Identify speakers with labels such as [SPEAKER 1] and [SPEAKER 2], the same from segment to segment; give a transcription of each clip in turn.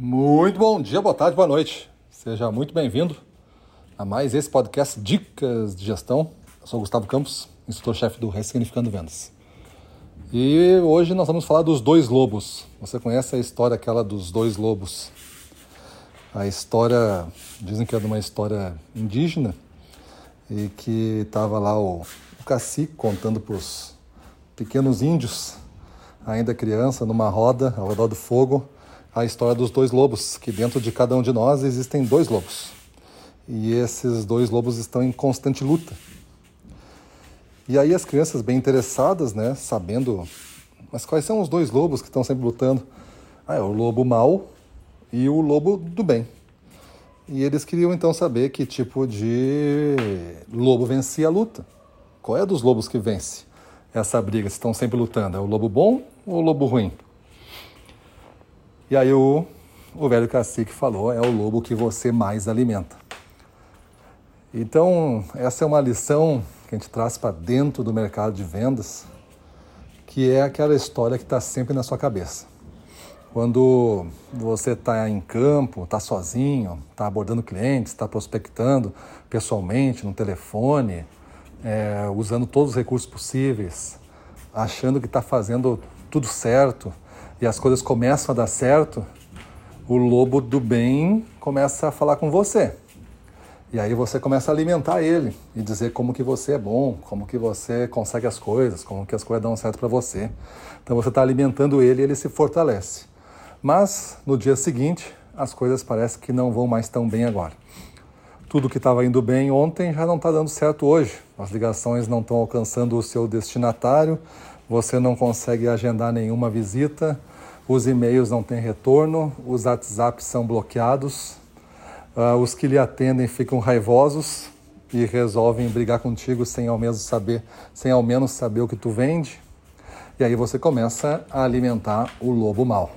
[SPEAKER 1] Muito bom dia, boa tarde, boa noite. Seja muito bem-vindo a mais esse podcast Dicas de Gestão. Eu sou Gustavo Campos, instrutor-chefe do Ressignificando Vendas. E hoje nós vamos falar dos dois lobos. Você conhece a história aquela dos dois lobos? A história, dizem que é de uma história indígena e que estava lá o, o cacique contando para os pequenos índios, ainda criança, numa roda, ao redor do fogo, a história dos dois lobos, que dentro de cada um de nós existem dois lobos. E esses dois lobos estão em constante luta. E aí as crianças bem interessadas, né, sabendo, mas quais são os dois lobos que estão sempre lutando? Ah, é o lobo mau e o lobo do bem. E eles queriam então saber que tipo de lobo vencia a luta. Qual é dos lobos que vence essa briga? Se estão sempre lutando, é o lobo bom ou o lobo ruim? E aí o, o velho cacique falou: é o lobo que você mais alimenta. Então, essa é uma lição que a gente traz para dentro do mercado de vendas, que é aquela história que está sempre na sua cabeça. Quando você está em campo, está sozinho, está abordando clientes, está prospectando pessoalmente, no telefone, é, usando todos os recursos possíveis, achando que está fazendo tudo certo e as coisas começam a dar certo, o lobo do bem começa a falar com você. E aí você começa a alimentar ele e dizer como que você é bom, como que você consegue as coisas, como que as coisas dão certo para você. Então você está alimentando ele e ele se fortalece. Mas no dia seguinte as coisas parecem que não vão mais tão bem agora. Tudo que estava indo bem ontem já não está dando certo hoje. As ligações não estão alcançando o seu destinatário, você não consegue agendar nenhuma visita, os e-mails não têm retorno, os WhatsApps são bloqueados, uh, os que lhe atendem ficam raivosos e resolvem brigar contigo sem ao menos saber, sem ao menos saber o que tu vende. E aí você começa a alimentar o lobo mal.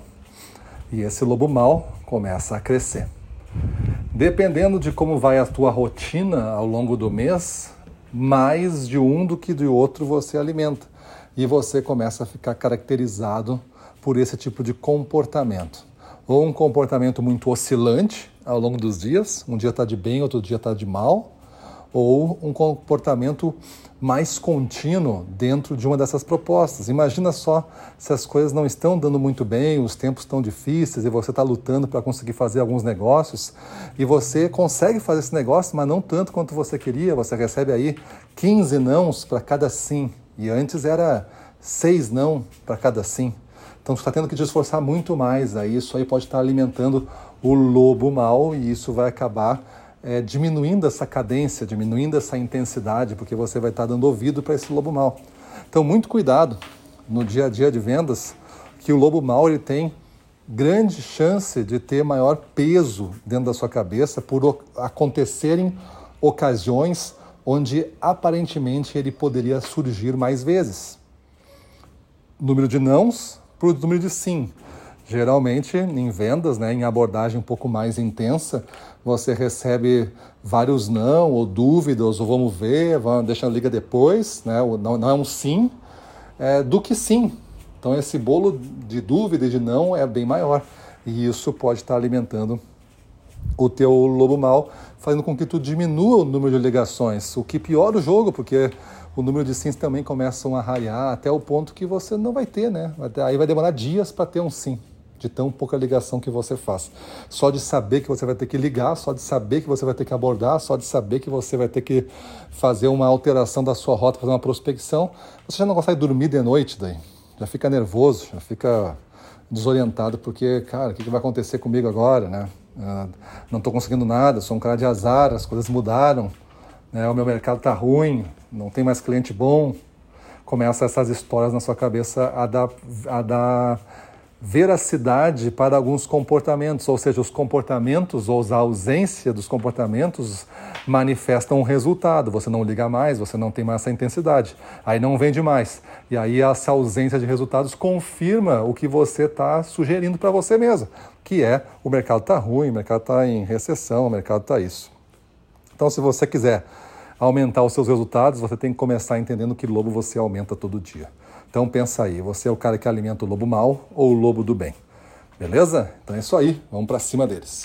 [SPEAKER 1] E esse lobo mal começa a crescer. Dependendo de como vai a tua rotina ao longo do mês, mais de um do que de outro você alimenta. E você começa a ficar caracterizado por esse tipo de comportamento. Ou um comportamento muito oscilante ao longo dos dias, um dia está de bem, outro dia está de mal, ou um comportamento mais contínuo dentro de uma dessas propostas. Imagina só se as coisas não estão dando muito bem, os tempos estão difíceis e você está lutando para conseguir fazer alguns negócios e você consegue fazer esse negócio, mas não tanto quanto você queria. Você recebe aí 15 nãos para cada sim e antes era seis não para cada sim. Então você está tendo que te esforçar muito mais. Aí isso aí pode estar alimentando o lobo mal e isso vai acabar é, diminuindo essa cadência, diminuindo essa intensidade, porque você vai estar dando ouvido para esse lobo mal. Então, muito cuidado no dia a dia de vendas, que o lobo mal ele tem grande chance de ter maior peso dentro da sua cabeça por acontecerem ocasiões onde aparentemente ele poderia surgir mais vezes. Número de nãos para o número de sim. Geralmente, em vendas, né, em abordagem um pouco mais intensa, você recebe vários não, ou dúvidas, ou vamos ver, vamos, deixa liga depois, né, não, não é um sim, é, do que sim. Então, esse bolo de dúvida e de não é bem maior. E isso pode estar alimentando o teu lobo mal, fazendo com que tu diminua o número de ligações, o que piora o jogo, porque o número de sims também começam a raiar até o ponto que você não vai ter, né? Aí vai demorar dias para ter um sim de tão pouca ligação que você faz. Só de saber que você vai ter que ligar, só de saber que você vai ter que abordar, só de saber que você vai ter que fazer uma alteração da sua rota, fazer uma prospecção, você já não consegue dormir de noite daí. Já fica nervoso, já fica desorientado, porque, cara, o que vai acontecer comigo agora, né? Uh, não estou conseguindo nada, sou um cara de azar, as coisas mudaram, né? o meu mercado está ruim, não tem mais cliente bom. Começa essas histórias na sua cabeça a dar, a dar veracidade para alguns comportamentos, ou seja, os comportamentos ou a ausência dos comportamentos manifestam um resultado. Você não liga mais, você não tem mais essa intensidade, aí não vende mais. E aí essa ausência de resultados confirma o que você está sugerindo para você mesmo, que é o mercado está ruim, o mercado está em recessão, o mercado está isso. Então, se você quiser aumentar os seus resultados, você tem que começar entendendo que lobo você aumenta todo dia. Então pensa aí, você é o cara que alimenta o lobo mal ou o lobo do bem? Beleza? Então é isso aí, vamos para cima deles.